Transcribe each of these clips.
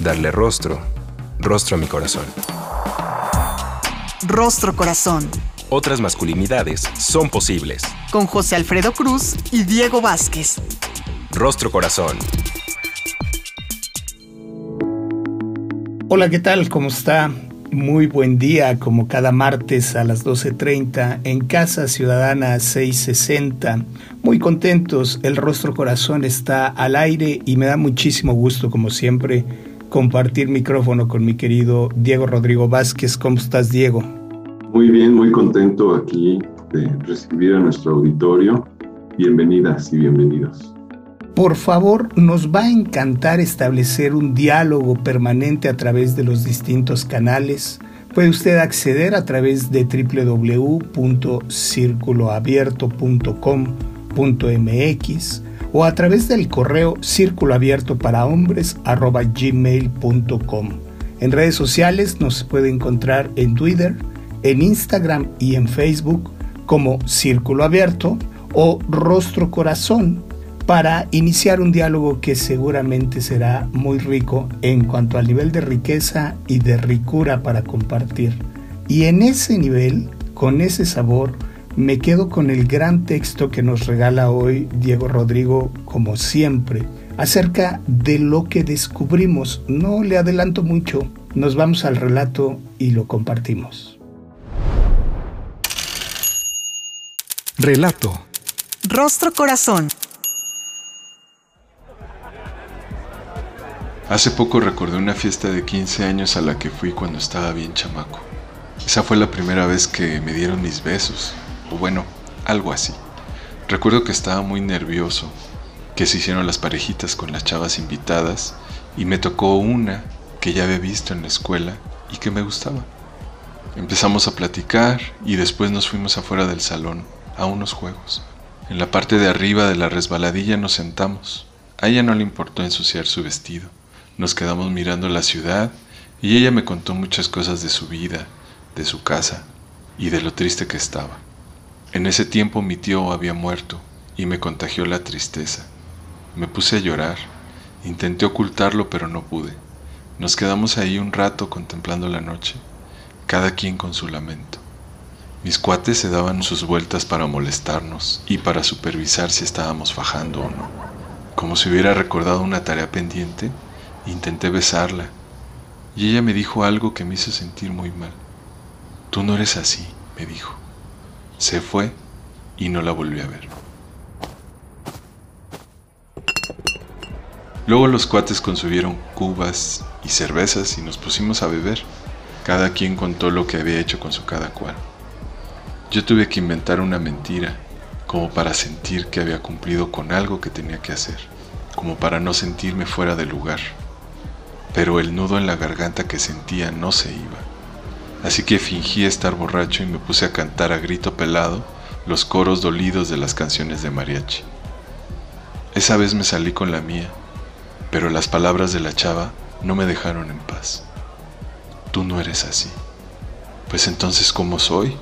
Darle rostro, rostro a mi corazón. Rostro Corazón. Otras masculinidades son posibles. Con José Alfredo Cruz y Diego Vázquez. Rostro Corazón. Hola, ¿qué tal? ¿Cómo está? Muy buen día, como cada martes a las 12.30 en Casa Ciudadana 660. Muy contentos, el rostro corazón está al aire y me da muchísimo gusto, como siempre, compartir micrófono con mi querido Diego Rodrigo Vázquez. ¿Cómo estás, Diego? Muy bien, muy contento aquí de recibir a nuestro auditorio. Bienvenidas y bienvenidos. Por favor, nos va a encantar establecer un diálogo permanente a través de los distintos canales. Puede usted acceder a través de www.circuloabierto.com.mx o a través del correo círculoabierto para hombres gmail.com. En redes sociales nos puede encontrar en Twitter, en Instagram y en Facebook como Círculo Abierto o Rostro Corazón para iniciar un diálogo que seguramente será muy rico en cuanto al nivel de riqueza y de ricura para compartir. Y en ese nivel, con ese sabor, me quedo con el gran texto que nos regala hoy Diego Rodrigo, como siempre, acerca de lo que descubrimos. No le adelanto mucho, nos vamos al relato y lo compartimos. Relato. Rostro Corazón. Hace poco recordé una fiesta de 15 años a la que fui cuando estaba bien chamaco. Esa fue la primera vez que me dieron mis besos, o bueno, algo así. Recuerdo que estaba muy nervioso, que se hicieron las parejitas con las chavas invitadas y me tocó una que ya había visto en la escuela y que me gustaba. Empezamos a platicar y después nos fuimos afuera del salón a unos juegos. En la parte de arriba de la resbaladilla nos sentamos. A ella no le importó ensuciar su vestido. Nos quedamos mirando la ciudad y ella me contó muchas cosas de su vida, de su casa y de lo triste que estaba. En ese tiempo mi tío había muerto y me contagió la tristeza. Me puse a llorar. Intenté ocultarlo pero no pude. Nos quedamos ahí un rato contemplando la noche, cada quien con su lamento. Mis cuates se daban sus vueltas para molestarnos y para supervisar si estábamos fajando o no. Como si hubiera recordado una tarea pendiente, Intenté besarla y ella me dijo algo que me hizo sentir muy mal. Tú no eres así, me dijo. Se fue y no la volví a ver. Luego los cuates consumieron cubas y cervezas y nos pusimos a beber. Cada quien contó lo que había hecho con su cada cual. Yo tuve que inventar una mentira, como para sentir que había cumplido con algo que tenía que hacer, como para no sentirme fuera de lugar pero el nudo en la garganta que sentía no se iba. Así que fingí estar borracho y me puse a cantar a grito pelado los coros dolidos de las canciones de mariachi. Esa vez me salí con la mía, pero las palabras de la chava no me dejaron en paz. Tú no eres así. Pues entonces, ¿cómo soy?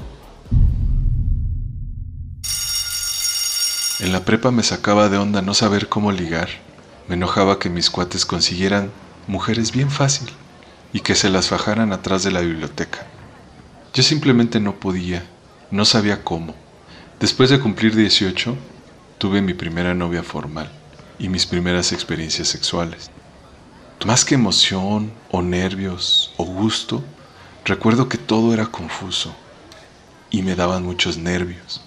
En la prepa me sacaba de onda no saber cómo ligar. Me enojaba que mis cuates consiguieran mujeres bien fácil y que se las fajaran atrás de la biblioteca. Yo simplemente no podía, no sabía cómo. Después de cumplir 18, tuve mi primera novia formal y mis primeras experiencias sexuales. Más que emoción o nervios o gusto, recuerdo que todo era confuso y me daban muchos nervios,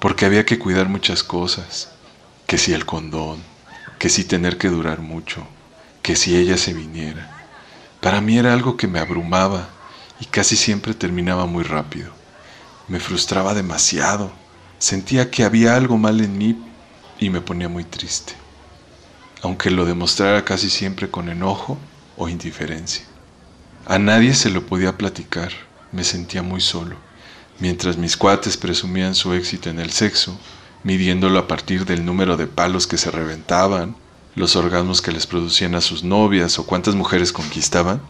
porque había que cuidar muchas cosas, que si el condón, que si tener que durar mucho, que si ella se viniera. Para mí era algo que me abrumaba y casi siempre terminaba muy rápido. Me frustraba demasiado, sentía que había algo mal en mí y me ponía muy triste, aunque lo demostrara casi siempre con enojo o indiferencia. A nadie se lo podía platicar, me sentía muy solo. Mientras mis cuates presumían su éxito en el sexo, midiéndolo a partir del número de palos que se reventaban, los orgasmos que les producían a sus novias o cuántas mujeres conquistaban,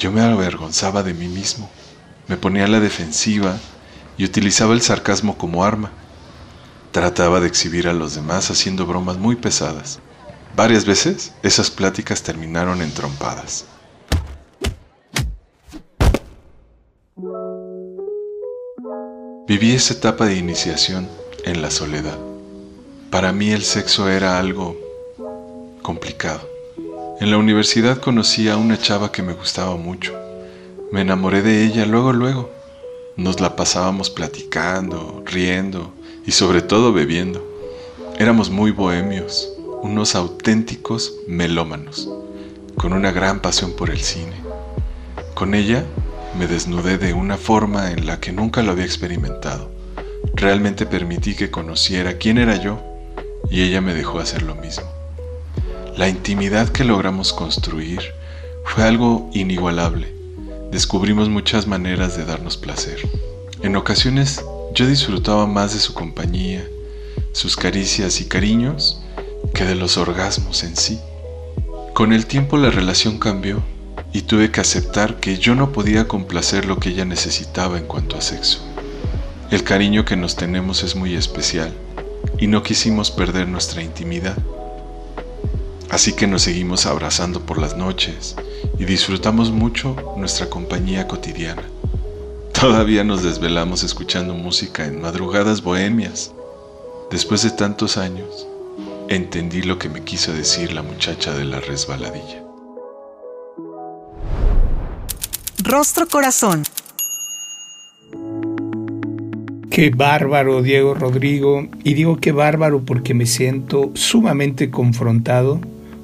yo me avergonzaba de mí mismo, me ponía a la defensiva y utilizaba el sarcasmo como arma. Trataba de exhibir a los demás haciendo bromas muy pesadas. Varias veces esas pláticas terminaron en trompadas. Viví esa etapa de iniciación en la soledad. Para mí el sexo era algo complicado. En la universidad conocí a una chava que me gustaba mucho. Me enamoré de ella luego, luego. Nos la pasábamos platicando, riendo y sobre todo bebiendo. Éramos muy bohemios, unos auténticos melómanos, con una gran pasión por el cine. Con ella me desnudé de una forma en la que nunca lo había experimentado. Realmente permití que conociera quién era yo y ella me dejó hacer lo mismo. La intimidad que logramos construir fue algo inigualable. Descubrimos muchas maneras de darnos placer. En ocasiones yo disfrutaba más de su compañía, sus caricias y cariños, que de los orgasmos en sí. Con el tiempo la relación cambió y tuve que aceptar que yo no podía complacer lo que ella necesitaba en cuanto a sexo. El cariño que nos tenemos es muy especial y no quisimos perder nuestra intimidad. Así que nos seguimos abrazando por las noches y disfrutamos mucho nuestra compañía cotidiana. Todavía nos desvelamos escuchando música en madrugadas bohemias. Después de tantos años, entendí lo que me quiso decir la muchacha de la resbaladilla. Rostro Corazón. Qué bárbaro, Diego Rodrigo. Y digo qué bárbaro porque me siento sumamente confrontado,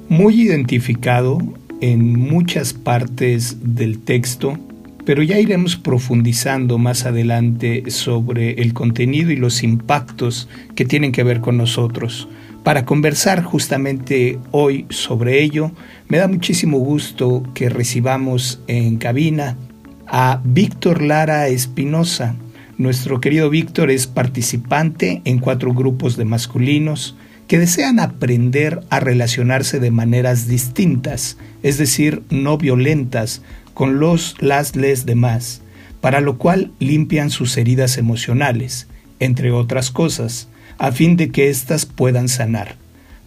muy identificado en muchas partes del texto, pero ya iremos profundizando más adelante sobre el contenido y los impactos que tienen que ver con nosotros. Para conversar justamente hoy sobre ello, me da muchísimo gusto que recibamos en cabina a Víctor Lara Espinosa. Nuestro querido Víctor es participante en cuatro grupos de masculinos que desean aprender a relacionarse de maneras distintas, es decir, no violentas, con los, las, les demás, para lo cual limpian sus heridas emocionales, entre otras cosas, a fin de que éstas puedan sanar.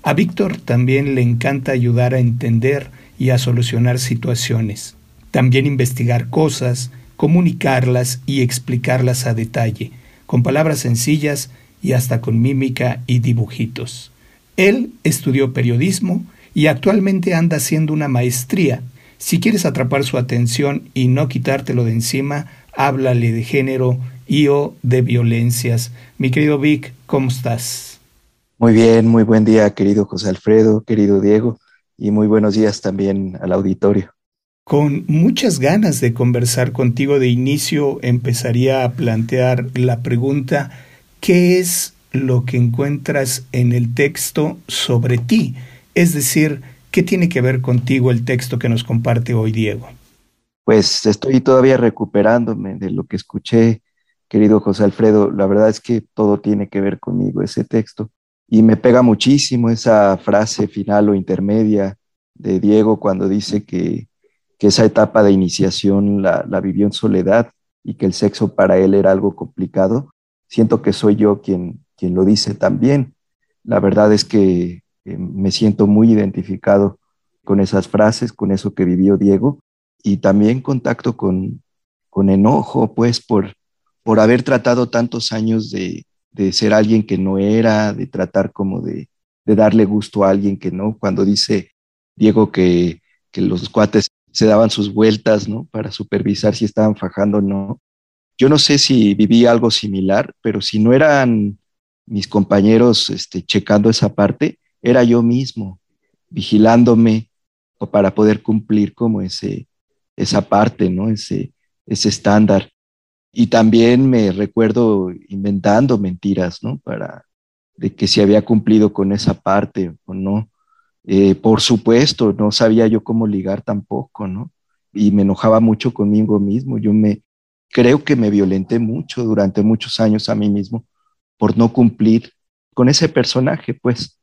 A Víctor también le encanta ayudar a entender y a solucionar situaciones, también investigar cosas, comunicarlas y explicarlas a detalle, con palabras sencillas y hasta con mímica y dibujitos. Él estudió periodismo y actualmente anda haciendo una maestría. Si quieres atrapar su atención y no quitártelo de encima, háblale de género y o de violencias. Mi querido Vic, ¿cómo estás? Muy bien, muy buen día, querido José Alfredo, querido Diego, y muy buenos días también al auditorio. Con muchas ganas de conversar contigo de inicio, empezaría a plantear la pregunta, ¿qué es lo que encuentras en el texto sobre ti? Es decir, ¿qué tiene que ver contigo el texto que nos comparte hoy Diego? Pues estoy todavía recuperándome de lo que escuché, querido José Alfredo. La verdad es que todo tiene que ver conmigo, ese texto. Y me pega muchísimo esa frase final o intermedia de Diego cuando dice que, esa etapa de iniciación la, la, vivió en soledad y que el sexo para él era algo complicado. Siento que soy yo quien, quien lo dice también. La verdad es que eh, me siento muy identificado con esas frases, con eso que vivió Diego y también contacto con, con enojo, pues por, por haber tratado tantos años de, de ser alguien que no era, de tratar como de, de, darle gusto a alguien que no. Cuando dice Diego que, que los cuates se daban sus vueltas, ¿no? Para supervisar si estaban fajando o no. Yo no sé si viví algo similar, pero si no eran mis compañeros este, checando esa parte, era yo mismo, vigilándome para poder cumplir como ese, esa parte, ¿no? Ese, ese estándar. Y también me recuerdo inventando mentiras, ¿no? Para de que si había cumplido con esa parte o no. Eh, por supuesto, no sabía yo cómo ligar tampoco, ¿no? y me enojaba mucho conmigo mismo. Yo me creo que me violenté mucho durante muchos años a mí mismo por no cumplir con ese personaje, pues.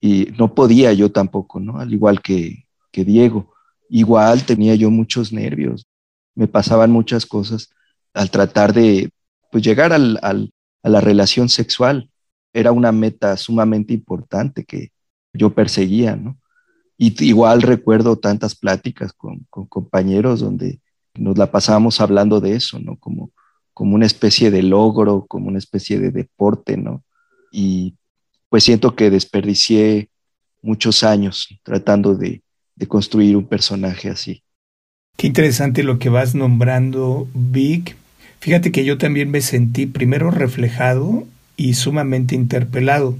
Y no podía yo tampoco, ¿no? Al igual que, que Diego. Igual tenía yo muchos nervios, me pasaban muchas cosas al tratar de pues, llegar al, a la relación sexual. Era una meta sumamente importante que yo perseguía, ¿no? Y igual recuerdo tantas pláticas con, compañeros donde nos la pasábamos hablando de eso, ¿no? Como, como una especie de logro, como una especie de deporte, ¿no? Y pues siento que desperdicié muchos años tratando de, de construir un personaje así. Qué interesante lo que vas nombrando, Vic. Fíjate que yo también me sentí primero reflejado y sumamente interpelado.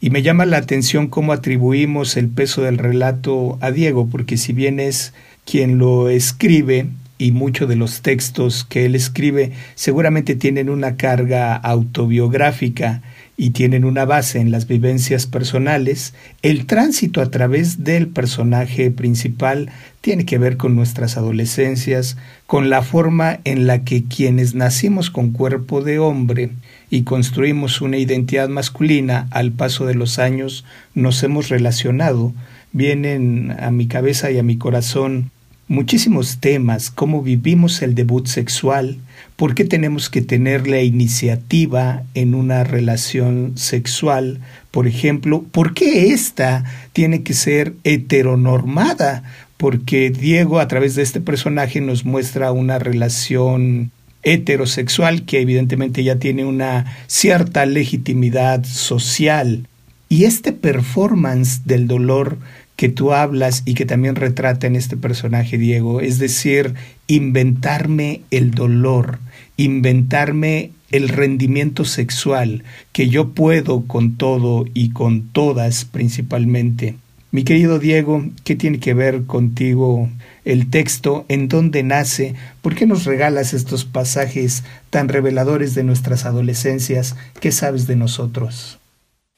Y me llama la atención cómo atribuimos el peso del relato a Diego, porque si bien es quien lo escribe, y muchos de los textos que él escribe seguramente tienen una carga autobiográfica y tienen una base en las vivencias personales, el tránsito a través del personaje principal tiene que ver con nuestras adolescencias, con la forma en la que quienes nacimos con cuerpo de hombre y construimos una identidad masculina al paso de los años nos hemos relacionado. Vienen a mi cabeza y a mi corazón muchísimos temas, cómo vivimos el debut sexual, por qué tenemos que tener la iniciativa en una relación sexual, por ejemplo, por qué esta tiene que ser heteronormada, porque Diego a través de este personaje nos muestra una relación heterosexual que evidentemente ya tiene una cierta legitimidad social. Y este performance del dolor que tú hablas y que también retrata en este personaje, Diego, es decir, inventarme el dolor, inventarme el rendimiento sexual que yo puedo con todo y con todas principalmente. Mi querido Diego, ¿qué tiene que ver contigo el texto? ¿En dónde nace? ¿Por qué nos regalas estos pasajes tan reveladores de nuestras adolescencias? ¿Qué sabes de nosotros?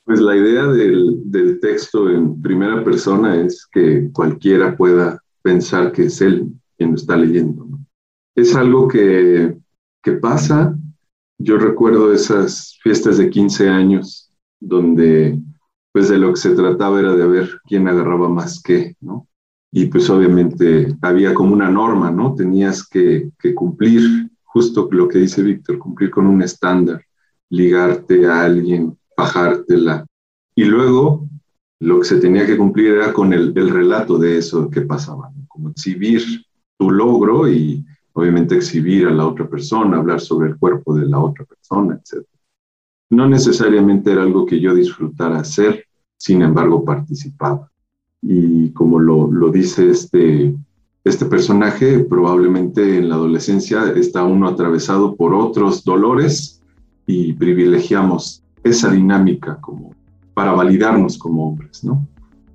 Pues la idea del, texto en primera persona es que cualquiera pueda pensar que es él quien lo está leyendo. Es algo que, que pasa. Yo recuerdo esas fiestas de 15 años donde pues de lo que se trataba era de ver quién agarraba más qué, ¿no? Y pues obviamente había como una norma, ¿no? Tenías que cumplir justo lo que dice Víctor, cumplir con un estándar, ligarte a alguien, bajártela. Y luego lo que se tenía que cumplir era con el, el relato de eso que pasaba, como exhibir tu logro y obviamente exhibir a la otra persona, hablar sobre el cuerpo de la otra persona, etc. No necesariamente era algo que yo disfrutara hacer, sin embargo participaba. Y como lo, lo dice este, este personaje, probablemente en la adolescencia está uno atravesado por otros dolores y privilegiamos esa dinámica como para validarnos como hombres, ¿no?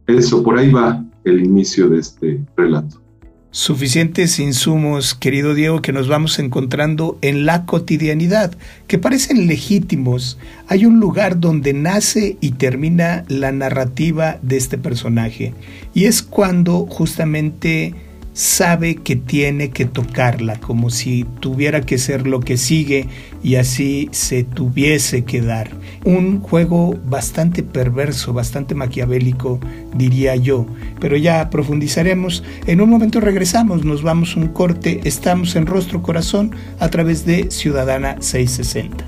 Eso, por ahí va el inicio de este relato. Suficientes insumos, querido Diego, que nos vamos encontrando en la cotidianidad, que parecen legítimos. Hay un lugar donde nace y termina la narrativa de este personaje. Y es cuando justamente sabe que tiene que tocarla, como si tuviera que ser lo que sigue y así se tuviese que dar. Un juego bastante perverso, bastante maquiavélico, diría yo, pero ya profundizaremos. En un momento regresamos, nos vamos un corte, estamos en Rostro Corazón a través de Ciudadana 660.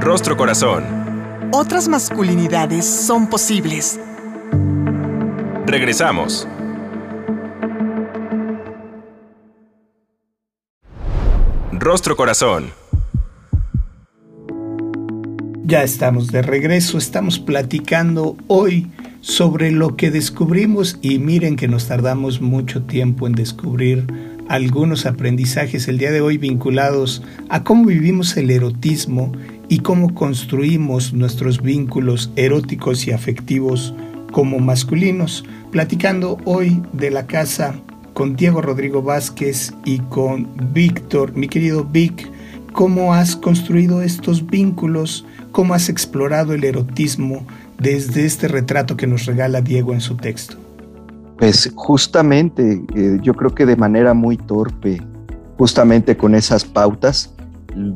Rostro Corazón. Otras masculinidades son posibles. Regresamos. Rostro Corazón. Ya estamos de regreso, estamos platicando hoy sobre lo que descubrimos y miren que nos tardamos mucho tiempo en descubrir algunos aprendizajes el día de hoy vinculados a cómo vivimos el erotismo y cómo construimos nuestros vínculos eróticos y afectivos como masculinos platicando hoy de la casa con Diego Rodrigo Vázquez y con Víctor, mi querido Vic, cómo has construido estos vínculos, cómo has explorado el erotismo desde este retrato que nos regala Diego en su texto. Pues justamente, eh, yo creo que de manera muy torpe, justamente con esas pautas,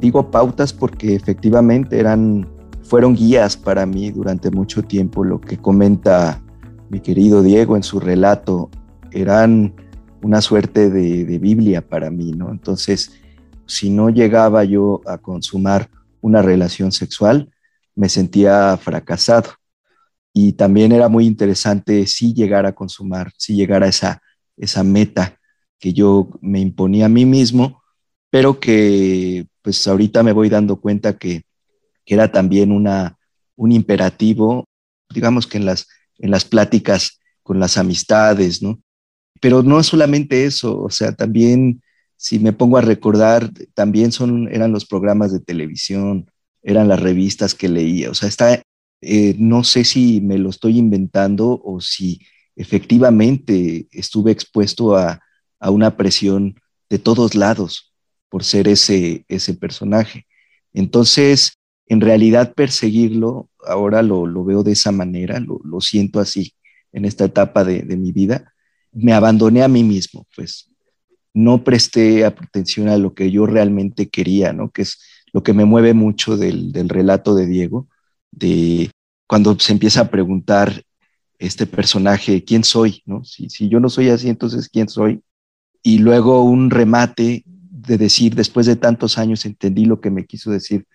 digo pautas porque efectivamente eran, fueron guías para mí durante mucho tiempo, lo que comenta mi querido Diego en su relato, eran una suerte de, Biblia para mí, ¿no? Entonces, si no llegaba yo a consumar una relación sexual, me sentía fracasado. Y también era muy interesante si llegar a consumar, si llegar a esa, esa meta que yo me imponía a mí mismo, pero que pues ahorita me voy dando cuenta que, era también una, un imperativo, digamos que en las, en las pláticas con las amistades, ¿no? Pero no solamente eso, o sea, también si me pongo a recordar, también son, eran los programas de televisión, eran las revistas que leía, o sea, está, eh, no sé si me lo estoy inventando o si efectivamente estuve expuesto a, a una presión de todos lados, por ser ese, ese personaje. Entonces, en realidad perseguirlo, ahora lo, veo de esa manera, lo, siento así en esta etapa de, mi vida, me abandoné a mí mismo, pues no presté atención a lo que yo realmente quería, ¿no? Que es lo que me mueve mucho del, relato de Diego, de cuando se empieza a preguntar este personaje, ¿quién soy? ¿no? Si, si yo no soy así, entonces ¿quién soy? Y luego un remate de decir, después de tantos años entendí lo que me quiso decir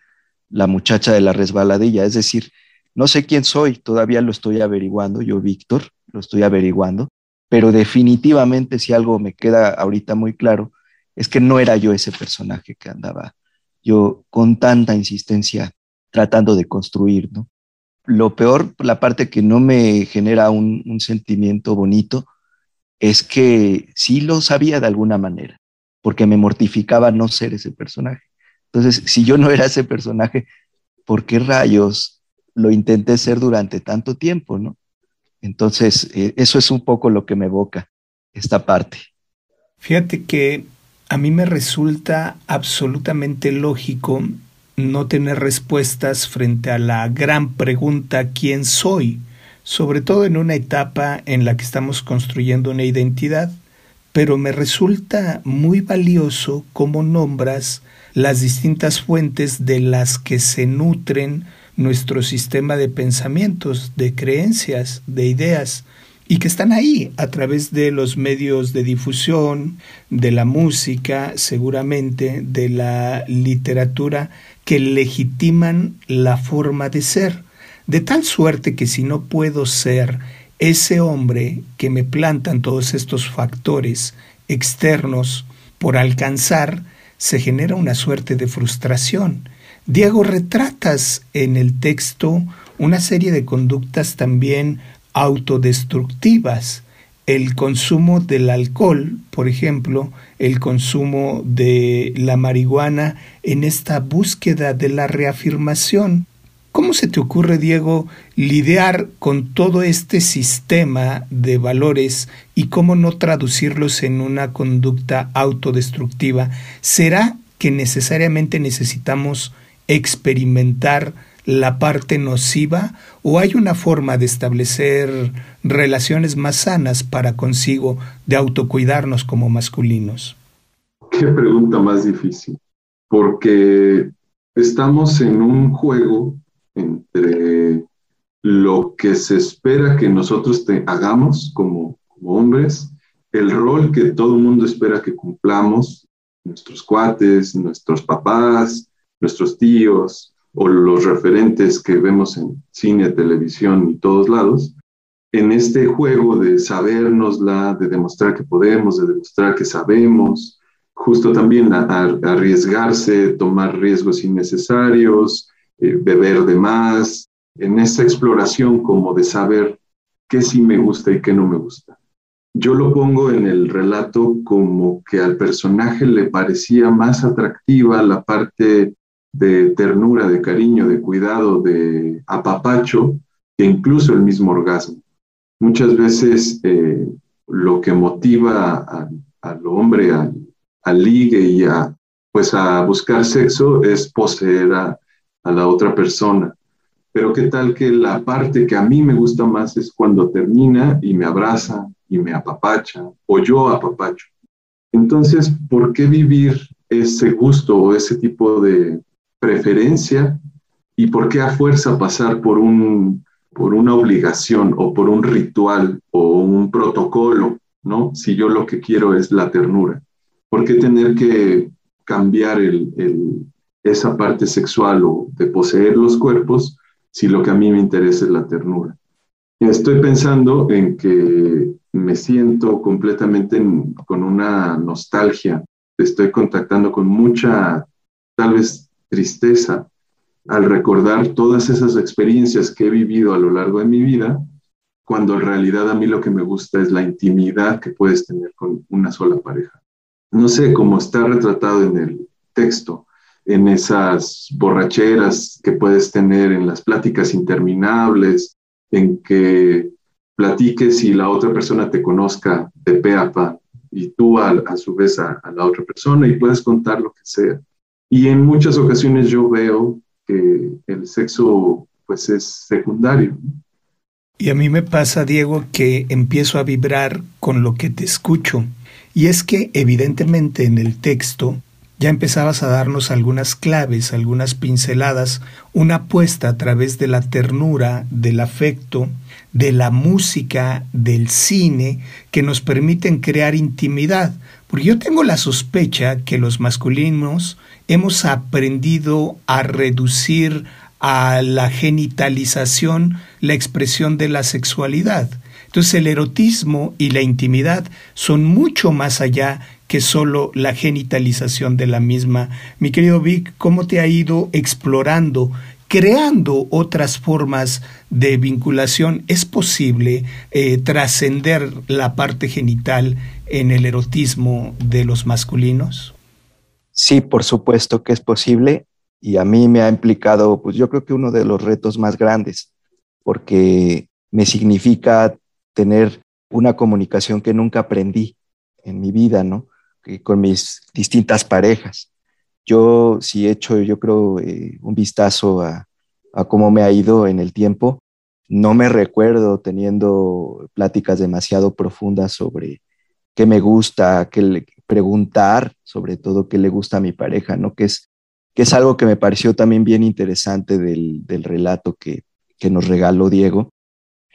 la muchacha de la resbaladilla. Es decir, no sé quién soy, todavía lo estoy averiguando, yo Víctor, lo estoy averiguando, pero definitivamente si algo me queda ahorita muy claro, es que no era yo ese personaje que andaba yo con tanta insistencia tratando de construir, ¿no? Lo peor, la parte que no me genera un, un sentimiento bonito, es que sí lo sabía de alguna manera porque me mortificaba no ser ese personaje. Entonces, si yo no era ese personaje, ¿por qué rayos lo intenté ser durante tanto tiempo, no? Entonces, eh, eso es un poco lo que me evoca esta parte. Fíjate que a mí me resulta absolutamente lógico no tener respuestas frente a la gran pregunta ¿quién soy? Sobre todo en una etapa en la que estamos construyendo una identidad pero me resulta muy valioso cómo nombras las distintas fuentes de las que se nutren nuestro sistema de pensamientos, de creencias, de ideas, y que están ahí a través de los medios de difusión, de la música, seguramente, de la literatura, que legitiman la forma de ser, de tal suerte que si no puedo ser ese hombre que me plantan todos estos factores externos por alcanzar, se genera una suerte de frustración. Diego, retratas en el texto una serie de conductas también autodestructivas. El consumo del alcohol, por ejemplo, el consumo de la marihuana en esta búsqueda de la reafirmación ¿Cómo se te ocurre, Diego, lidiar con todo este sistema de valores y cómo no traducirlos en una conducta autodestructiva? ¿Será que necesariamente necesitamos experimentar la parte nociva o hay una forma de establecer relaciones más sanas para consigo de autocuidarnos como masculinos? Qué pregunta más difícil, porque estamos en un juego entre lo que se espera que nosotros hagamos como, hombres, el rol que todo el mundo espera que cumplamos, nuestros cuates, nuestros papás, nuestros tíos o los referentes que vemos en cine, televisión y todos lados, en este juego de sabernosla, de demostrar que podemos, de demostrar que sabemos, justo también arriesgarse, tomar riesgos innecesarios, eh, beber de más, en esa exploración como de saber qué sí me gusta y qué no me gusta. Yo lo pongo en el relato como que al personaje le parecía más atractiva la parte de ternura, de cariño, de cuidado, de apapacho, que incluso el mismo orgasmo. Muchas veces eh, lo que motiva al hombre al, ligue y a, pues a buscar sexo es poseer a, a la otra persona. Pero qué tal que la parte que a mí me gusta más es cuando termina y me abraza y me apapacha, o yo apapacho. Entonces, ¿por qué vivir ese gusto o ese tipo de preferencia y por qué a fuerza pasar por, un, por una obligación o por un ritual o un protocolo, ¿no? Si yo lo que quiero es la ternura. ¿Por qué tener que cambiar el, esa parte sexual o de poseer los cuerpos si lo que a mí me interesa es la ternura? Estoy pensando en que me siento completamente con una nostalgia, estoy contactando con mucha, tal vez, tristeza al recordar todas esas experiencias que he vivido a lo largo de mi vida, cuando en realidad a mí lo que me gusta es la intimidad que puedes tener con una sola pareja. No sé cómo está retratado en el texto, en esas borracheras que puedes tener, en las pláticas interminables, en que platiques y la otra persona te conozca de pe a pa y tú a, su vez a, la otra persona y puedes contar lo que sea. Y en muchas ocasiones yo veo que el sexo pues es secundario. Y a mí me pasa, Diego, que empiezo a vibrar con lo que te escucho. Y es que evidentemente en el texto ya empezabas a darnos algunas claves, algunas pinceladas, una apuesta a través de la ternura, del afecto, de la música, del cine, que nos permiten crear intimidad. Porque yo tengo la sospecha que los masculinos hemos aprendido a reducir a la genitalización la expresión de la sexualidad. Entonces el erotismo y la intimidad son mucho más allá que solo la genitalización de la misma. Mi querido Vic, ¿cómo te ha ido explorando creando otras formas de vinculación, es posible eh, trascender la parte genital en el erotismo de los masculinos? Sí, por supuesto que es posible y a mí me ha implicado, pues yo creo que uno de los retos más grandes, porque me significa tener una comunicación que nunca aprendí en mi vida, ¿no? Con mis distintas parejas. Yo si he hecho, yo creo, eh, un vistazo a, cómo me ha ido en el tiempo. No me recuerdo teniendo pláticas demasiado profundas sobre qué me gusta, qué preguntar sobre todo qué le gusta a mi pareja, ¿no? Que es, que es algo que me pareció también bien interesante del, del relato que, que nos regaló Diego.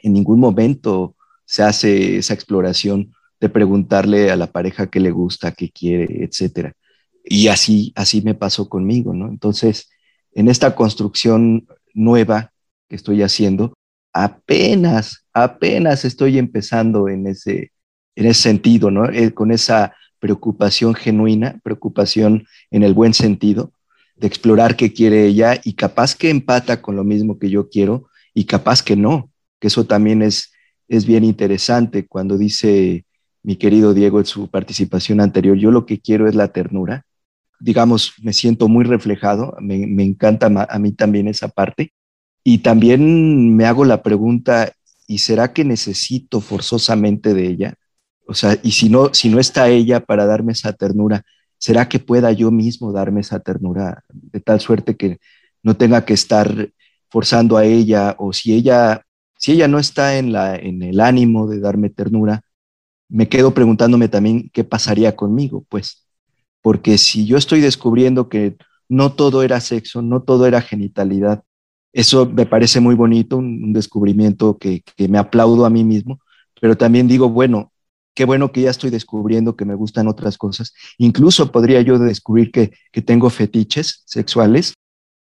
En ningún momento se hace esa exploración de preguntarle a la pareja qué le gusta, qué quiere, etcétera. Y así, así me pasó conmigo, ¿no? Entonces, en esta construcción nueva que estoy haciendo, apenas, apenas estoy empezando en ese, en ese sentido, ¿no? Eh, con esa preocupación genuina, preocupación en el buen sentido, de explorar qué quiere ella y capaz que empata con lo mismo que yo quiero y capaz que no, que eso también es, es bien interesante cuando dice mi querido Diego en su participación anterior, yo lo que quiero es la ternura digamos, me siento muy reflejado, me, encanta a mí también esa parte. Y también me hago la pregunta, ¿y será que necesito forzosamente de ella? O sea, y si no, si no está ella para darme esa ternura, ¿será que pueda yo mismo darme esa ternura de tal suerte que no tenga que estar forzando a ella o si ella si ella no está en la en el ánimo de darme ternura, me quedo preguntándome también qué pasaría conmigo, pues porque si yo estoy descubriendo que no todo era sexo, no todo era genitalidad, eso me parece muy bonito, un, descubrimiento que, me aplaudo a mí mismo, pero también digo, bueno, qué bueno que ya estoy descubriendo que me gustan otras cosas. Incluso podría yo descubrir que, que tengo fetiches sexuales,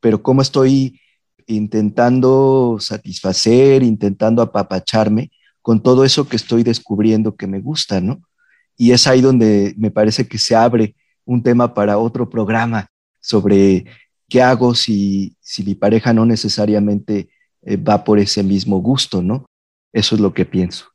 pero cómo estoy intentando satisfacer, intentando apapacharme con todo eso que estoy descubriendo que me gusta, ¿no? Y es ahí donde me parece que se abre un tema para otro programa sobre qué hago si, si mi pareja no necesariamente eh, va por ese mismo gusto, ¿no? Eso es lo que pienso.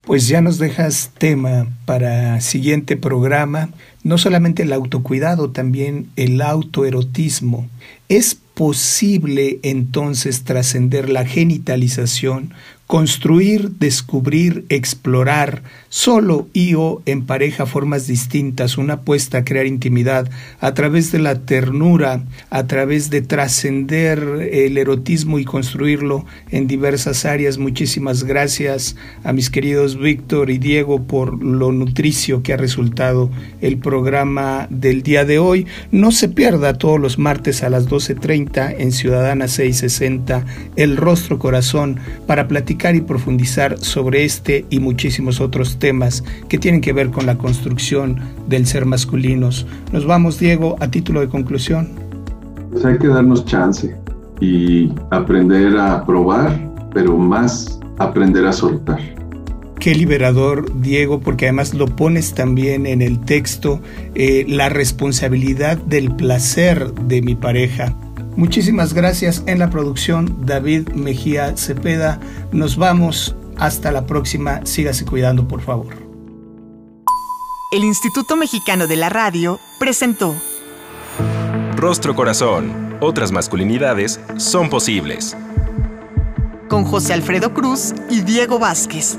Pues ya nos dejas tema para siguiente programa, no solamente el autocuidado, también el autoerotismo. ¿Es posible entonces trascender la genitalización Construir, descubrir, explorar, solo y o en pareja formas distintas, una apuesta a crear intimidad a través de la ternura, a través de trascender el erotismo y construirlo en diversas áreas. Muchísimas gracias a mis queridos Víctor y Diego por lo nutricio que ha resultado el programa del día de hoy. No se pierda todos los martes a las 12.30 en Ciudadana 660 El Rostro Corazón para platicar y profundizar sobre este y muchísimos otros temas que tienen que ver con la construcción del ser masculinos. Nos vamos, Diego, a título de conclusión. Pues hay que darnos chance y aprender a probar, pero más aprender a soltar. Qué liberador, Diego, porque además lo pones también en el texto, eh, la responsabilidad del placer de mi pareja. Muchísimas gracias en la producción David Mejía Cepeda. Nos vamos. Hasta la próxima. Sígase cuidando, por favor. El Instituto Mexicano de la Radio presentó Rostro Corazón. Otras masculinidades son posibles. Con José Alfredo Cruz y Diego Vázquez.